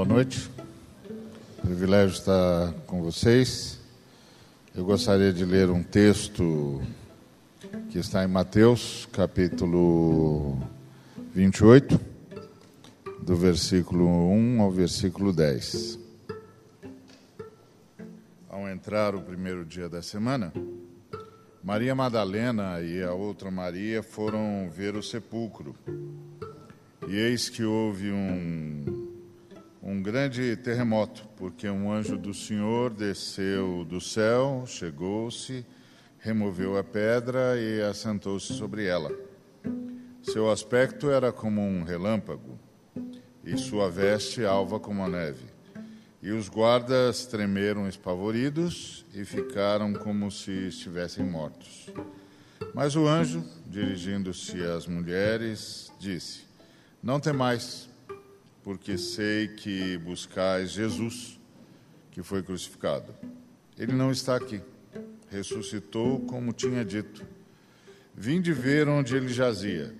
Boa noite. Privilégio estar com vocês. Eu gostaria de ler um texto que está em Mateus, capítulo 28, do versículo 1 ao versículo 10. Ao entrar o primeiro dia da semana, Maria Madalena e a outra Maria foram ver o sepulcro. E eis que houve um, um grande terremoto, porque um anjo do Senhor desceu do céu, chegou-se, removeu a pedra e assentou-se sobre ela. Seu aspecto era como um relâmpago, e sua veste alva como a neve. E os guardas tremeram espavoridos e ficaram como se estivessem mortos. Mas o anjo, dirigindo-se às mulheres, disse: Não temais, porque sei que buscais Jesus, que foi crucificado. Ele não está aqui. Ressuscitou como tinha dito. Vinde ver onde ele jazia.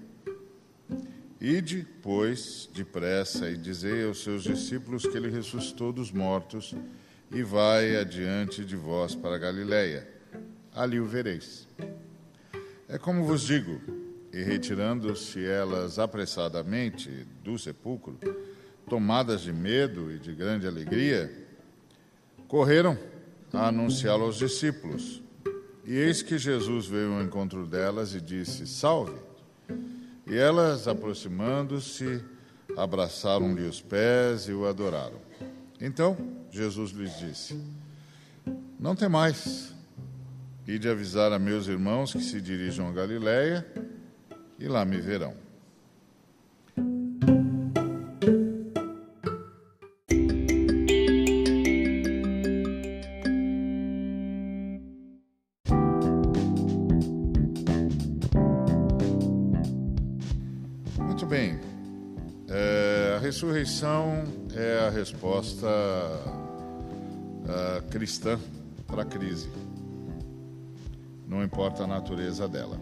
Ide, pois, depressa e dizei aos seus discípulos que ele ressuscitou dos mortos e vai adiante de vós para Galiléia. Ali o vereis. É como vos digo, e retirando-se elas apressadamente do sepulcro, tomadas de medo e de grande alegria, correram a anunciá-lo aos discípulos. E eis que Jesus veio ao encontro delas e disse: Salve! E elas, aproximando-se, abraçaram-lhe os pés e o adoraram. Então Jesus lhes disse: Não temais, de avisar a meus irmãos que se dirijam a Galiléia e lá me verão. Resposta a, cristã para a crise. Não importa a natureza dela.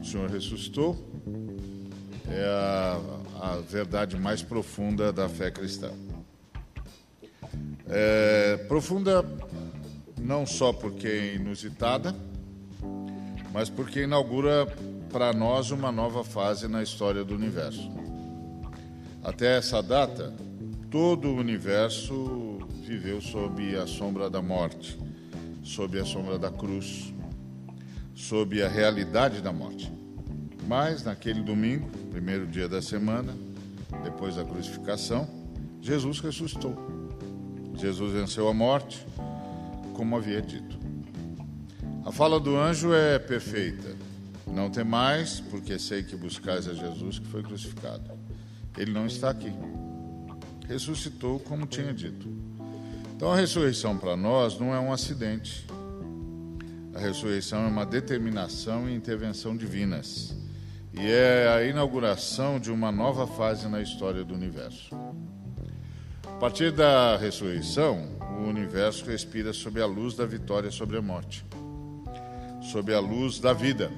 O Senhor ressuscitou, é a, a verdade mais profunda da fé cristã. É, profunda não só porque é inusitada, mas porque inaugura para nós uma nova fase na história do universo. Até essa data, todo o universo viveu sob a sombra da morte, sob a sombra da cruz, sob a realidade da morte. Mas naquele domingo, primeiro dia da semana, depois da crucificação, Jesus ressuscitou. Jesus venceu a morte, como havia dito. A fala do anjo é perfeita. Não temais, porque sei que buscais a Jesus que foi crucificado. Ele não está aqui. Ressuscitou como tinha dito. Então a ressurreição para nós não é um acidente. A ressurreição é uma determinação e intervenção divinas. E é a inauguração de uma nova fase na história do universo. A partir da ressurreição, o universo respira sob a luz da vitória sobre a morte, sob a luz da vida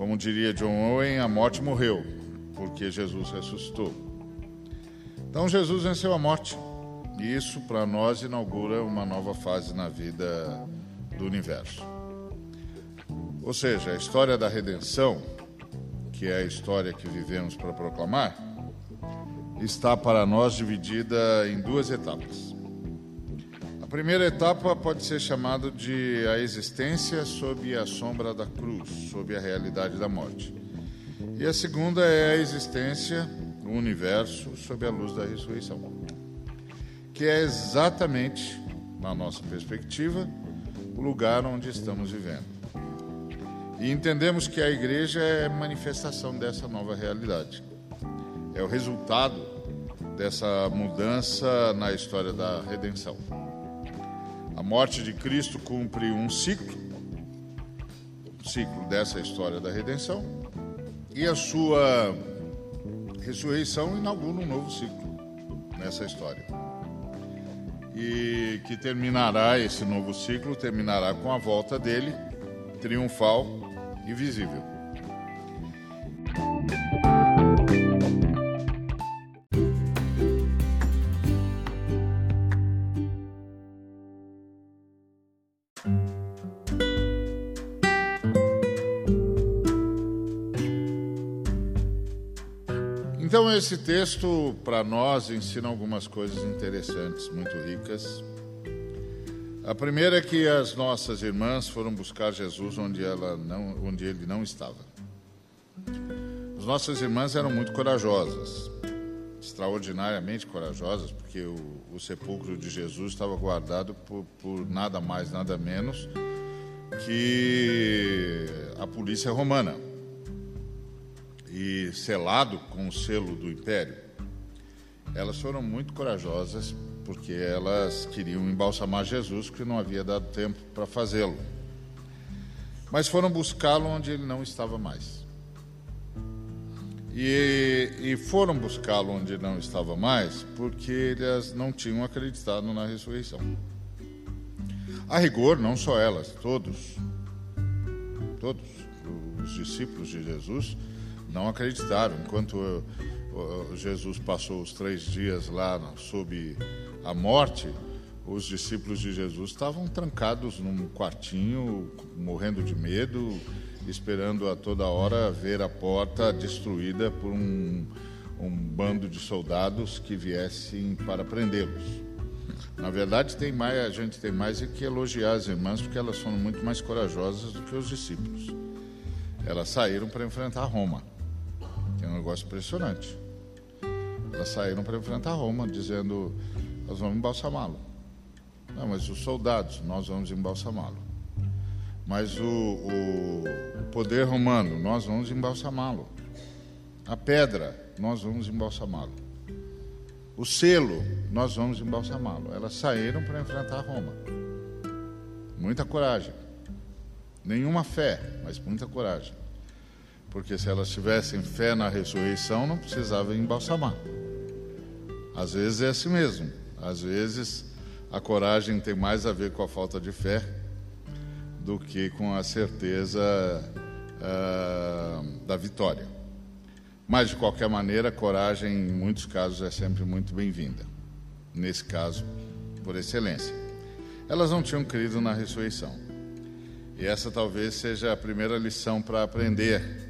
como diria John Owen, a morte morreu, porque Jesus ressuscitou. Então Jesus venceu a morte. E isso para nós inaugura uma nova fase na vida do universo. Ou seja, a história da redenção, que é a história que vivemos para proclamar, está para nós dividida em duas etapas primeira etapa pode ser chamada de a existência sob a sombra da cruz, sob a realidade da morte. E a segunda é a existência, o universo, sob a luz da ressurreição. Que é exatamente, na nossa perspectiva, o lugar onde estamos vivendo. E entendemos que a igreja é manifestação dessa nova realidade. É o resultado dessa mudança na história da redenção. A morte de Cristo cumpre um ciclo, um ciclo dessa história da redenção, e a sua ressurreição inaugura um novo ciclo nessa história. E que terminará, esse novo ciclo terminará com a volta dele, triunfal e visível. Esse texto, para nós, ensina algumas coisas interessantes, muito ricas. A primeira é que as nossas irmãs foram buscar Jesus onde, ela não, onde ele não estava. As nossas irmãs eram muito corajosas, extraordinariamente corajosas, porque o, o sepulcro de Jesus estava guardado por, por nada mais, nada menos que a polícia romana e selado com o selo do império. Elas foram muito corajosas porque elas queriam embalsamar Jesus, que não havia dado tempo para fazê-lo. Mas foram buscá-lo onde ele não estava mais. E, e foram buscá-lo onde ele não estava mais porque elas não tinham acreditado na ressurreição. A rigor, não só elas, todos, todos os discípulos de Jesus não acreditaram. Enquanto Jesus passou os três dias lá sob a morte, os discípulos de Jesus estavam trancados num quartinho, morrendo de medo, esperando a toda hora ver a porta destruída por um, um bando de soldados que viessem para prendê-los. Na verdade, tem mais, a gente tem mais é que elogiar as irmãs, porque elas foram muito mais corajosas do que os discípulos. Elas saíram para enfrentar Roma. É um negócio impressionante. Elas saíram para enfrentar Roma, dizendo: Nós vamos embalsamá-lo. Não, mas os soldados, nós vamos embalsamá-lo. Mas o, o, o poder romano, nós vamos embalsamá-lo. A pedra, nós vamos embalsamá-lo. O selo, nós vamos embalsamá-lo. Elas saíram para enfrentar Roma. Muita coragem. Nenhuma fé, mas muita coragem. Porque se elas tivessem fé na ressurreição, não precisavam embalsamar. Às vezes é assim mesmo. Às vezes a coragem tem mais a ver com a falta de fé do que com a certeza uh, da vitória. Mas, de qualquer maneira, coragem, em muitos casos, é sempre muito bem-vinda. Nesse caso, por excelência. Elas não tinham crido na ressurreição. E essa talvez seja a primeira lição para aprender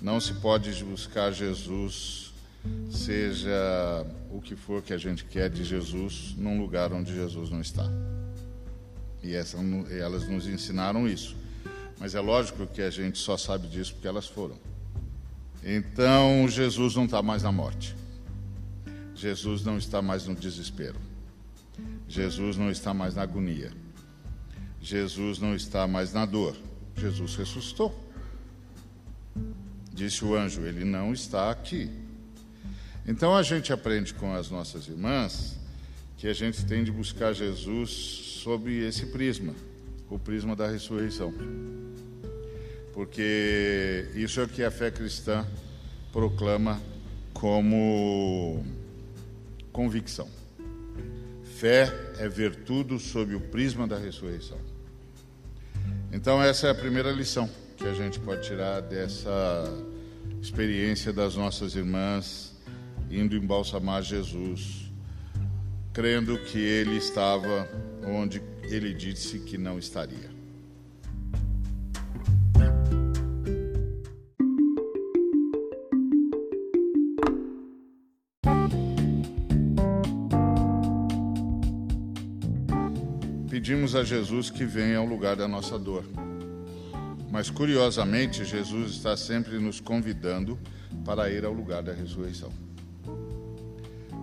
não se pode buscar Jesus, seja o que for que a gente quer de Jesus, num lugar onde Jesus não está. E essa, elas nos ensinaram isso. Mas é lógico que a gente só sabe disso porque elas foram. Então, Jesus não está mais na morte. Jesus não está mais no desespero. Jesus não está mais na agonia. Jesus não está mais na dor. Jesus ressuscitou. Disse o anjo: Ele não está aqui. Então a gente aprende com as nossas irmãs que a gente tem de buscar Jesus sob esse prisma, o prisma da ressurreição. Porque isso é o que a fé cristã proclama como convicção. Fé é ver tudo sob o prisma da ressurreição. Então, essa é a primeira lição que a gente pode tirar dessa experiência das nossas irmãs indo embalsamar Jesus, crendo que ele estava onde ele disse que não estaria. Pedimos a Jesus que venha ao lugar da nossa dor. Mas curiosamente, Jesus está sempre nos convidando para ir ao lugar da ressurreição.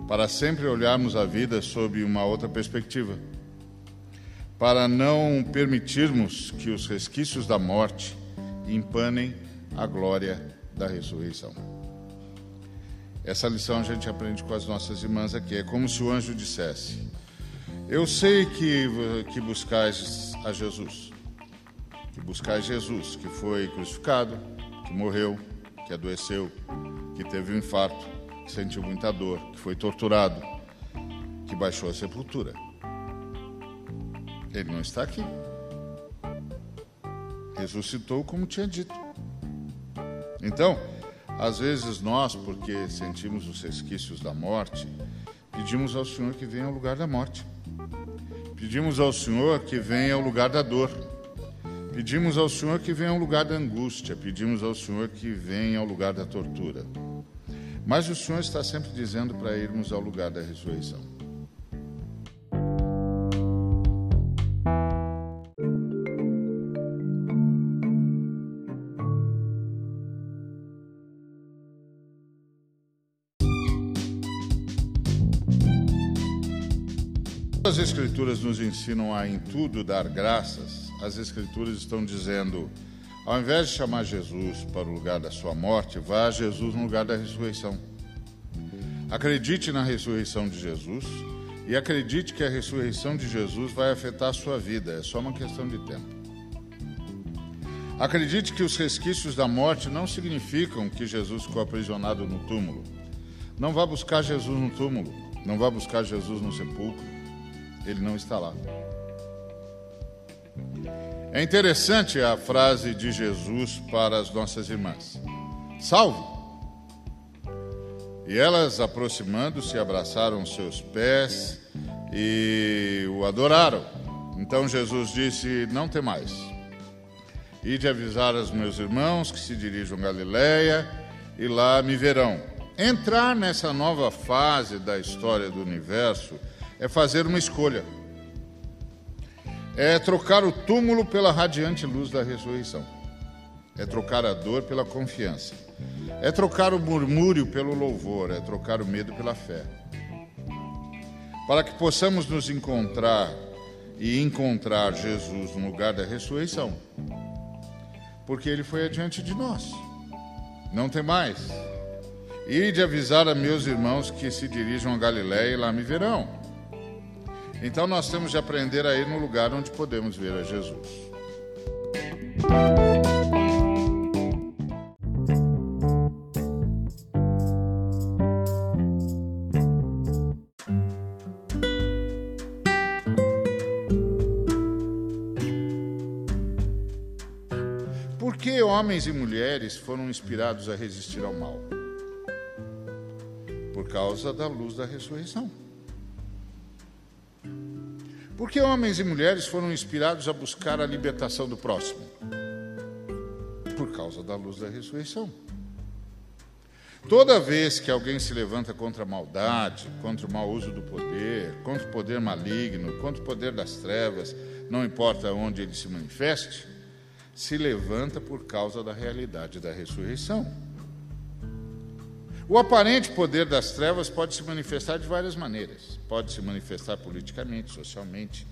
Para sempre olharmos a vida sob uma outra perspectiva. Para não permitirmos que os resquícios da morte empanem a glória da ressurreição. Essa lição a gente aprende com as nossas irmãs aqui. É como se o anjo dissesse: Eu sei que, que buscais a Jesus que buscar Jesus, que foi crucificado, que morreu, que adoeceu, que teve um infarto, que sentiu muita dor, que foi torturado, que baixou a sepultura. Ele não está aqui. Ressuscitou como tinha dito. Então, às vezes nós, porque sentimos os resquícios da morte, pedimos ao Senhor que venha ao lugar da morte. Pedimos ao Senhor que venha ao lugar da dor. Pedimos ao Senhor que venha ao lugar da angústia, pedimos ao Senhor que venha ao lugar da tortura. Mas o Senhor está sempre dizendo para irmos ao lugar da ressurreição. As Escrituras nos ensinam a em tudo dar graças. As Escrituras estão dizendo ao invés de chamar Jesus para o lugar da sua morte, vá a Jesus no lugar da ressurreição. Acredite na ressurreição de Jesus e acredite que a ressurreição de Jesus vai afetar a sua vida, é só uma questão de tempo. Acredite que os resquícios da morte não significam que Jesus ficou aprisionado no túmulo. Não vá buscar Jesus no túmulo, não vá buscar Jesus no sepulcro, ele não está lá. É interessante a frase de Jesus para as nossas irmãs: Salve! E elas, aproximando-se, abraçaram seus pés e o adoraram. Então Jesus disse: Não tem mais. E de avisar aos meus irmãos que se dirijam a Galiléia e lá me verão. Entrar nessa nova fase da história do universo é fazer uma escolha é trocar o túmulo pela radiante luz da ressurreição. É trocar a dor pela confiança. É trocar o murmúrio pelo louvor. É trocar o medo pela fé. Para que possamos nos encontrar e encontrar Jesus no lugar da ressurreição. Porque ele foi adiante de nós. Não tem mais. E de avisar a meus irmãos que se dirijam a Galiléia e lá me verão. Então nós temos de aprender a ir no lugar onde podemos ver a Jesus. Por que homens e mulheres foram inspirados a resistir ao mal? Por causa da luz da ressurreição. Por que homens e mulheres foram inspirados a buscar a libertação do próximo? Por causa da luz da ressurreição. Toda vez que alguém se levanta contra a maldade, contra o mau uso do poder, contra o poder maligno, contra o poder das trevas, não importa onde ele se manifeste, se levanta por causa da realidade da ressurreição. O aparente poder das trevas pode se manifestar de várias maneiras. Pode se manifestar politicamente, socialmente,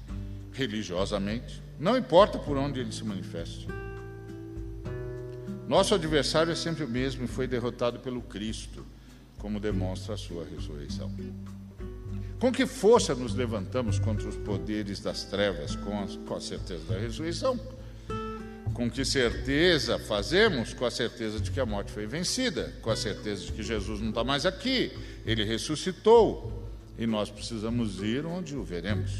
religiosamente. Não importa por onde ele se manifeste. Nosso adversário é sempre o mesmo e foi derrotado pelo Cristo, como demonstra a sua ressurreição. Com que força nos levantamos contra os poderes das trevas, com a, certeza da ressurreição? Com que certeza fazemos? Com a certeza de que a morte foi vencida, com a certeza de que Jesus não está mais aqui, ele ressuscitou e nós precisamos ir onde o veremos.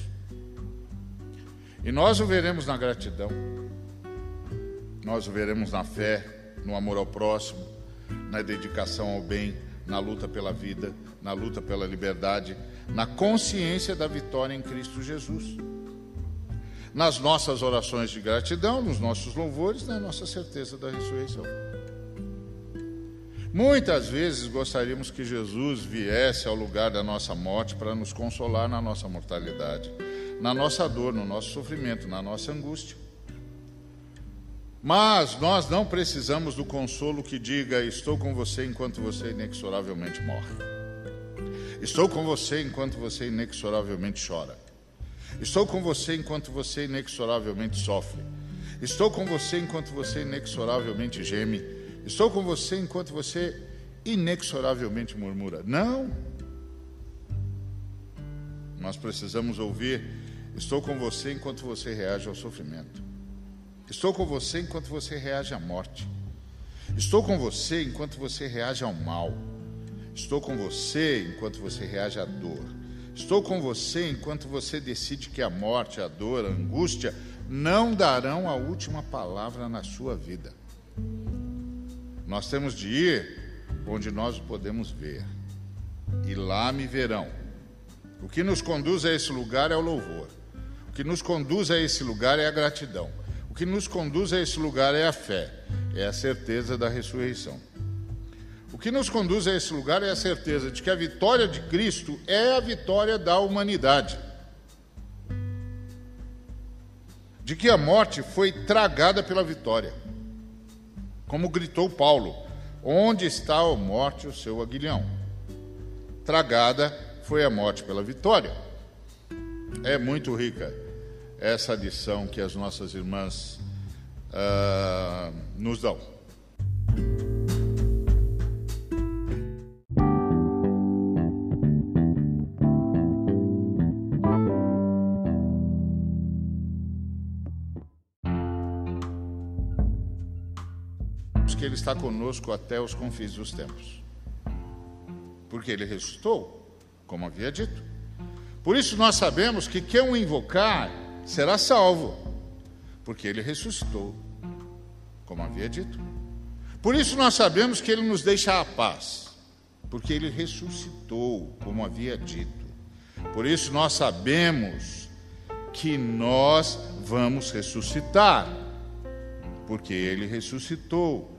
E nós o veremos na gratidão, nós o veremos na fé, no amor ao próximo, na dedicação ao bem, na luta pela vida, na luta pela liberdade, na consciência da vitória em Cristo Jesus nas nossas orações de gratidão, nos nossos louvores, na nossa certeza da ressurreição. Muitas vezes gostaríamos que Jesus viesse ao lugar da nossa morte para nos consolar na nossa mortalidade, na nossa dor, no nosso sofrimento, na nossa angústia. Mas nós não precisamos do consolo que diga: Estou com você enquanto você inexoravelmente morre. Estou com você enquanto você inexoravelmente chora. Estou com você enquanto você inexoravelmente sofre. Estou com você enquanto você inexoravelmente geme. Estou com você enquanto você inexoravelmente murmura. Não. Nós precisamos ouvir: Estou com você enquanto você reage ao sofrimento. Estou com você enquanto você reage à morte. Estou com você enquanto você reage ao mal. Estou com você enquanto você reage à dor. Estou com você enquanto você decide que a morte, a dor, a angústia não darão a última palavra na sua vida. Nós temos de ir onde nós podemos ver, e lá me verão. O que nos conduz a esse lugar é o louvor. O que nos conduz a esse lugar é a gratidão. O que nos conduz a esse lugar é a fé, é a certeza da ressurreição. O que nos conduz a esse lugar é a certeza de que a vitória de Cristo é a vitória da humanidade. De que a morte foi tragada pela vitória. Como gritou Paulo: Onde está a morte, o seu aguilhão? Tragada foi a morte pela vitória. É muito rica essa lição que as nossas irmãs uh, nos dão. Está conosco até os confins dos tempos. Porque Ele ressuscitou, como havia dito. Por isso nós sabemos que quem o invocar será salvo, porque Ele ressuscitou, como havia dito. Por isso nós sabemos que Ele nos deixa a paz, porque Ele ressuscitou, como havia dito. Por isso nós sabemos que nós vamos ressuscitar, porque Ele ressuscitou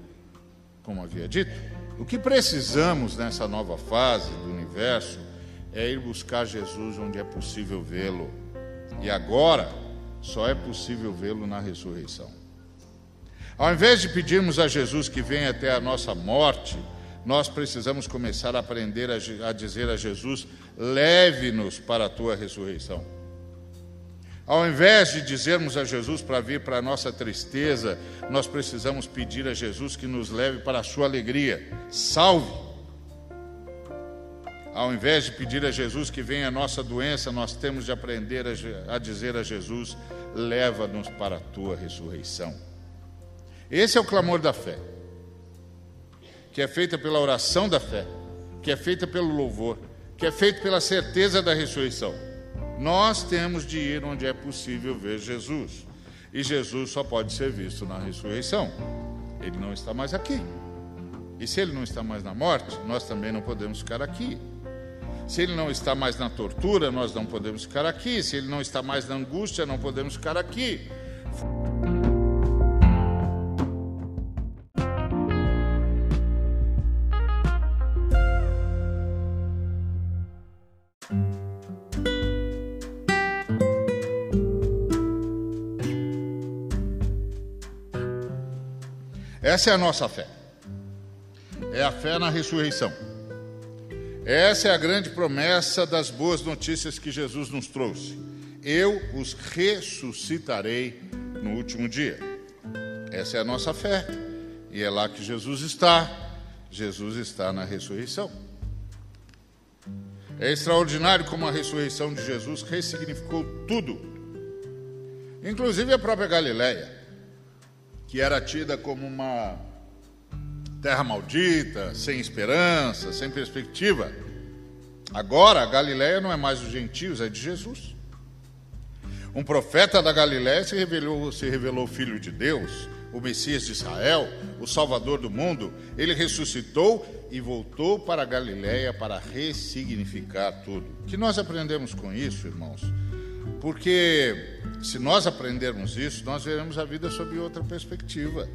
como havia dito. O que precisamos nessa nova fase do universo é ir buscar Jesus onde é possível vê-lo. E agora só é possível vê-lo na ressurreição. Ao invés de pedirmos a Jesus que venha até a nossa morte, nós precisamos começar a aprender a, dizer a Jesus: leve-nos para a tua ressurreição. Ao invés de dizermos a Jesus para vir para a nossa tristeza, nós precisamos pedir a Jesus que nos leve para a sua alegria. Salve! Ao invés de pedir a Jesus que venha a nossa doença, nós temos de aprender a, dizer a Jesus: leva-nos para a tua ressurreição. Esse é o clamor da fé, que é feita pela oração da fé, que é feita pelo louvor, que é feito pela certeza da ressurreição. Nós temos de ir onde é possível ver Jesus. E Jesus só pode ser visto na ressurreição. Ele não está mais aqui. E se ele não está mais na morte, nós também não podemos ficar aqui. Se ele não está mais na tortura, nós não podemos ficar aqui. Se ele não está mais na angústia, não podemos ficar aqui. Essa é a nossa fé. É a fé na ressurreição. Essa é a grande promessa das boas notícias que Jesus nos trouxe. Eu os ressuscitarei no último dia. Essa é a nossa fé. E é lá que Jesus está. Jesus está na ressurreição. É extraordinário como a ressurreição de Jesus ressignificou tudo, inclusive a própria Galileia que era tida como uma terra maldita, sem esperança, sem perspectiva. Agora, a Galiléia não é mais dos gentios, é de Jesus. Um profeta da Galiléia se revelou, se revelou filho de Deus, o Messias de Israel, o Salvador do mundo. Ele ressuscitou e voltou para a Galiléia para ressignificar tudo. O que nós aprendemos com isso, irmãos? Porque se nós aprendermos isso, nós veremos a vida sob outra perspectiva.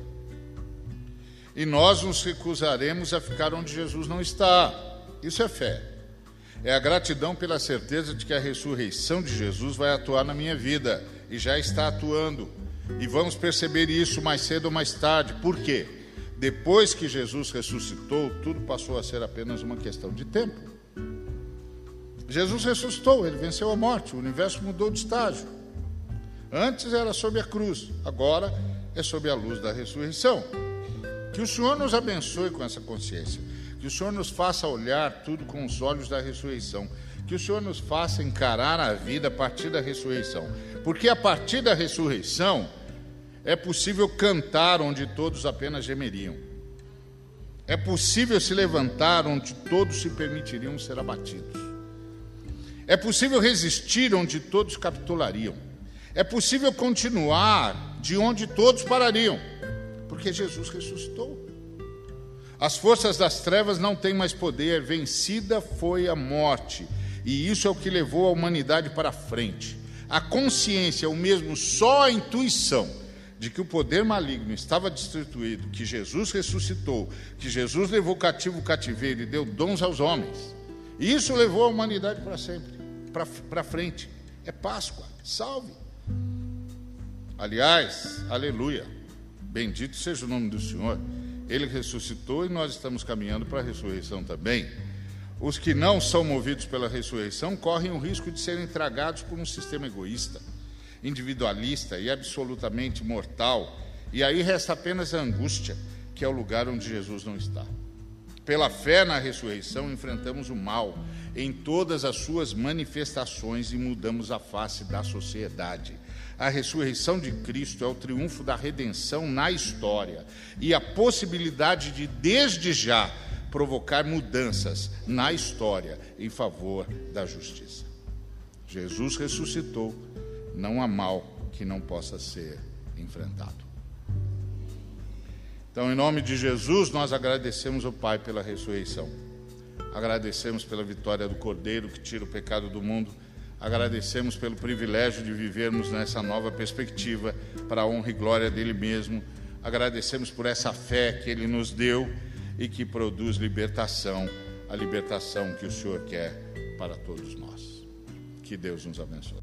E nós nos recusaremos a ficar onde Jesus não está. Isso é fé. É a gratidão pela certeza de que a ressurreição de Jesus vai atuar na minha vida e já está atuando. E vamos perceber isso mais cedo ou mais tarde. Por quê? Depois que Jesus ressuscitou, tudo passou a ser apenas uma questão de tempo. Jesus ressuscitou, ele venceu a morte, o universo mudou de estágio. Antes era sob a cruz, agora é sob a luz da ressurreição. Que o Senhor nos abençoe com essa consciência. Que o Senhor nos faça olhar tudo com os olhos da ressurreição. Que o Senhor nos faça encarar a vida a partir da ressurreição. Porque a partir da ressurreição é possível cantar onde todos apenas gemeriam. É possível se levantar onde todos se permitiriam ser abatidos. É possível resistir onde todos capitulariam. É possível continuar de onde todos parariam, porque Jesus ressuscitou. As forças das trevas não têm mais poder, vencida foi a morte, e isso é o que levou a humanidade para frente. A consciência, o mesmo só a intuição de que o poder maligno estava destituído, que Jesus ressuscitou, que Jesus levou cativo o cativeiro e deu dons aos homens. Isso levou a humanidade para sempre, para frente. É Páscoa, salve. Aliás, aleluia. Bendito seja o nome do Senhor. Ele ressuscitou e nós estamos caminhando para a ressurreição também. Os que não são movidos pela ressurreição correm o risco de serem tragados por um sistema egoísta, individualista e absolutamente mortal. E aí resta apenas a angústia, que é o lugar onde Jesus não está. Pela fé na ressurreição, enfrentamos o mal em todas as suas manifestações e mudamos a face da sociedade. A ressurreição de Cristo é o triunfo da redenção na história e a possibilidade de, desde já, provocar mudanças na história em favor da justiça. Jesus ressuscitou, não há mal que não possa ser enfrentado. Então, em nome de Jesus, nós agradecemos ao Pai pela ressurreição. Agradecemos pela vitória do Cordeiro que tira o pecado do mundo. Agradecemos pelo privilégio de vivermos nessa nova perspectiva para a honra e glória dele mesmo. Agradecemos por essa fé que ele nos deu e que produz libertação, a libertação que o Senhor quer para todos nós. Que Deus nos abençoe.